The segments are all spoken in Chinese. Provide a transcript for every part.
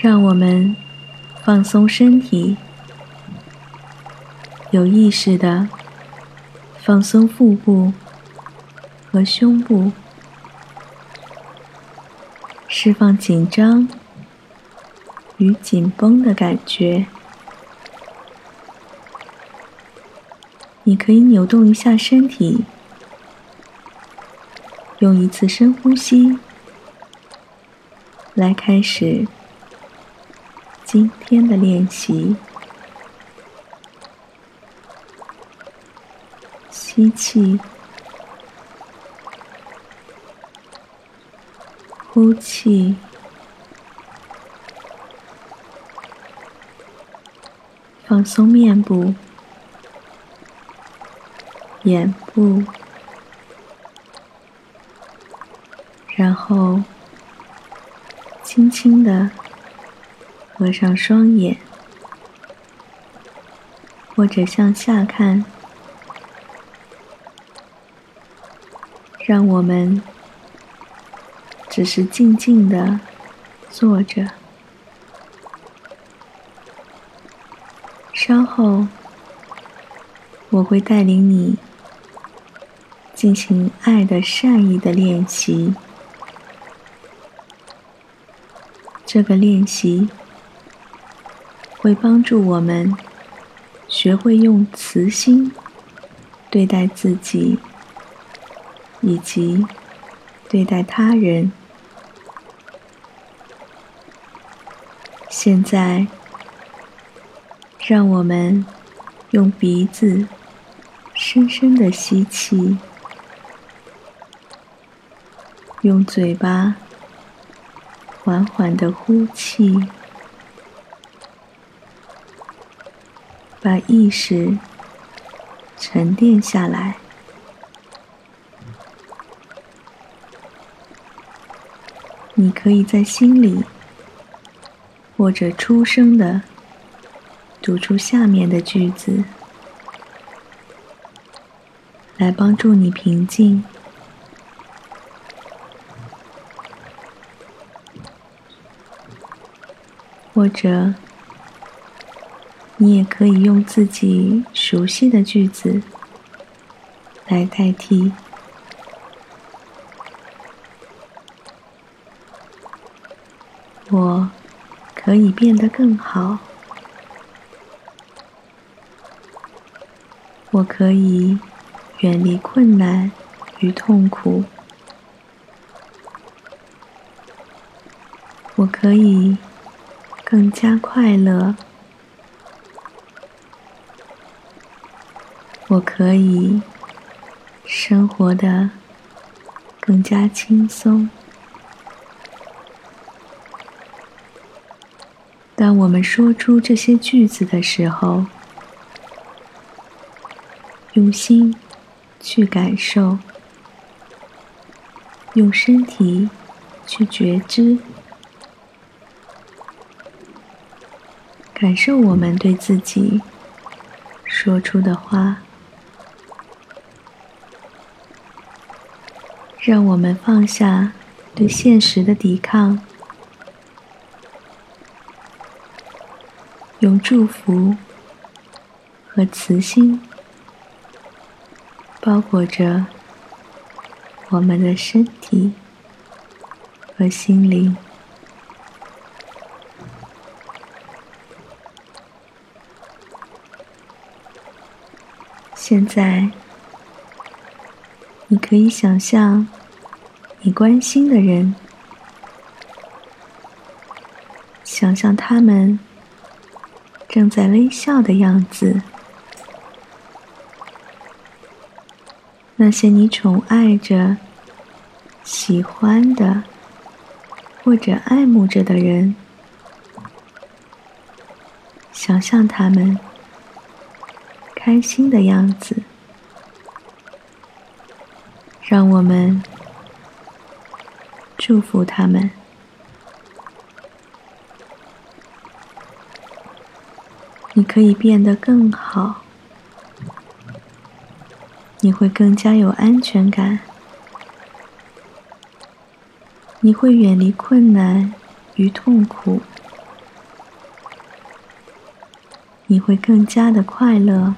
让我们放松身体，有意识的放松腹部和胸部，释放紧张与紧绷的感觉。你可以扭动一下身体，用一次深呼吸。来开始。今天的练习：吸气，呼气，放松面部、眼部，然后轻轻的。合上双眼，或者向下看，让我们只是静静的坐着。稍后，我会带领你进行爱的善意的练习。这个练习。会帮助我们学会用慈心对待自己，以及对待他人。现在，让我们用鼻子深深的吸气，用嘴巴缓缓的呼气。把意识沉淀下来。你可以在心里或者出声的读出下面的句子，来帮助你平静，或者。你也可以用自己熟悉的句子来代替。我可以变得更好。我可以远离困难与痛苦。我可以更加快乐。我可以生活的更加轻松。当我们说出这些句子的时候，用心去感受，用身体去觉知，感受我们对自己说出的话。让我们放下对现实的抵抗，用祝福和慈心包裹着我们的身体和心灵。现在，你可以想象。你关心的人，想象他们正在微笑的样子；那些你宠爱着、喜欢的或者爱慕着的人，想象他们开心的样子。让我们。祝福他们，你可以变得更好，你会更加有安全感你会远离困难与痛苦，你会更加的快乐，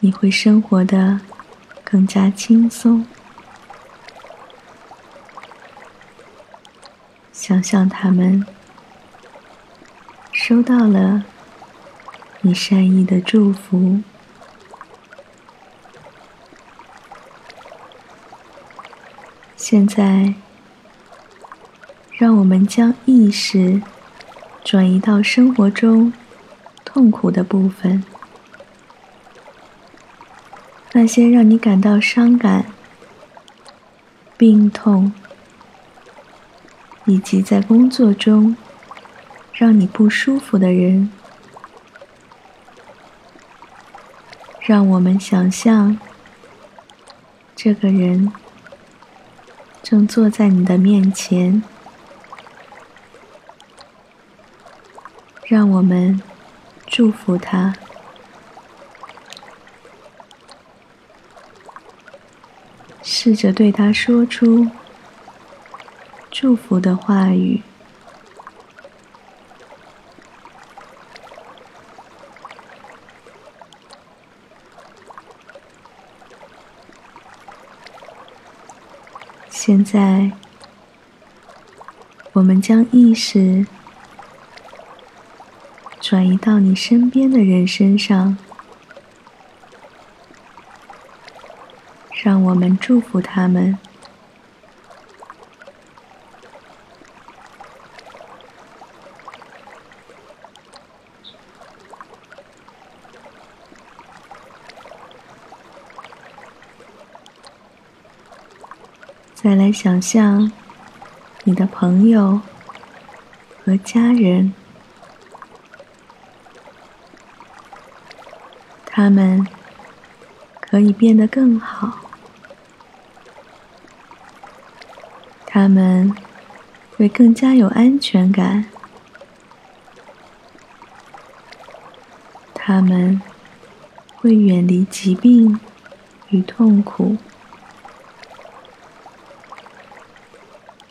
你会生活的更加轻松。想象他们收到了你善意的祝福。现在，让我们将意识转移到生活中痛苦的部分，那些让你感到伤感、病痛。以及在工作中让你不舒服的人，让我们想象这个人正坐在你的面前，让我们祝福他，试着对他说出。祝福的话语。现在，我们将意识转移到你身边的人身上，让我们祝福他们。再来想象你的朋友和家人，他们可以变得更好，他们会更加有安全感，他们会远离疾病与痛苦。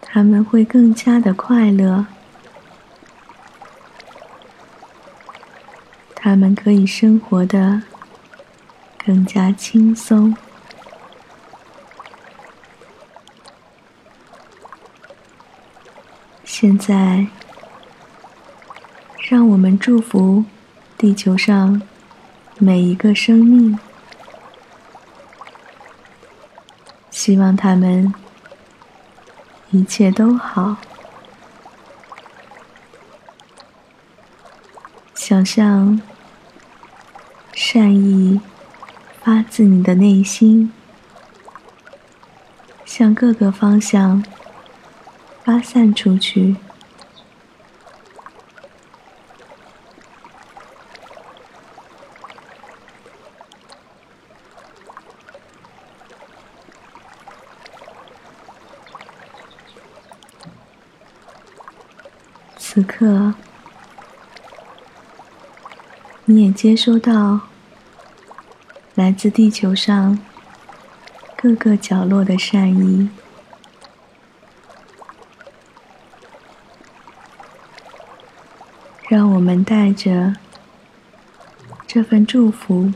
他们会更加的快乐，他们可以生活的更加轻松。现在，让我们祝福地球上每一个生命，希望他们。一切都好。想象善意发自你的内心，向各个方向发散出去。此刻，你也接收到来自地球上各个角落的善意。让我们带着这份祝福，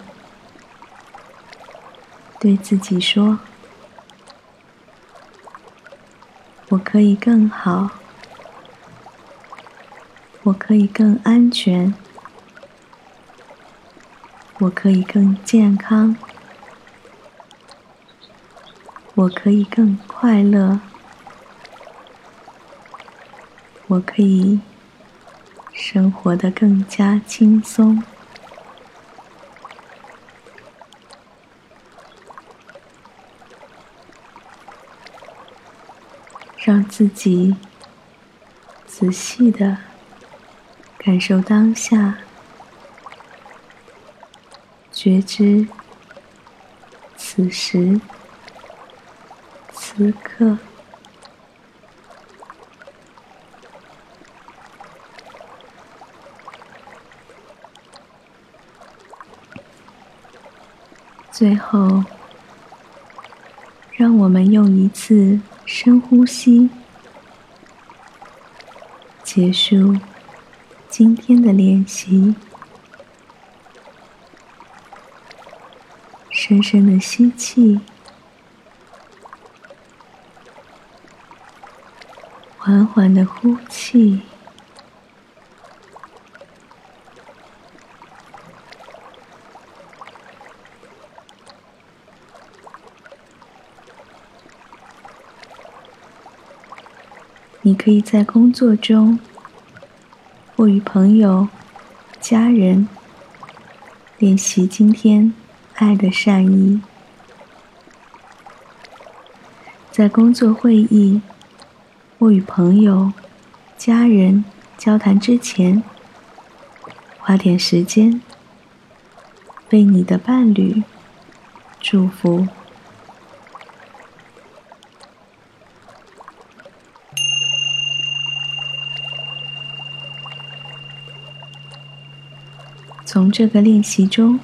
对自己说：“我可以更好。”我可以更安全，我可以更健康，我可以更快乐，我可以生活的更加轻松，让自己仔细的。感受当下，觉知此时此刻。最后，让我们用一次深呼吸结束今天的练习。深深的吸气，缓缓的呼气。你可以在工作中，或与朋友、家人练习今天爱的善意。在工作会议或与朋友、家人交谈之前，花点时间为你的伴侣祝福。从这个练习中，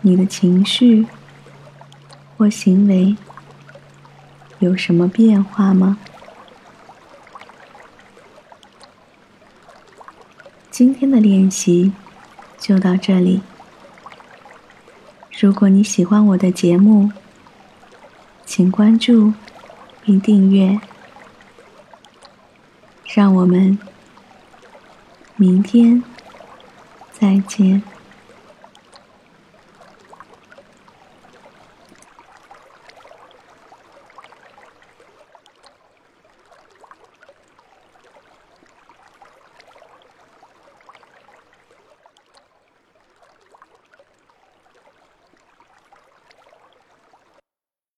你的情绪或行为有什么变化吗？今天的练习就到这里。如果你喜欢我的节目，请关注并订阅。让我们明天。再见。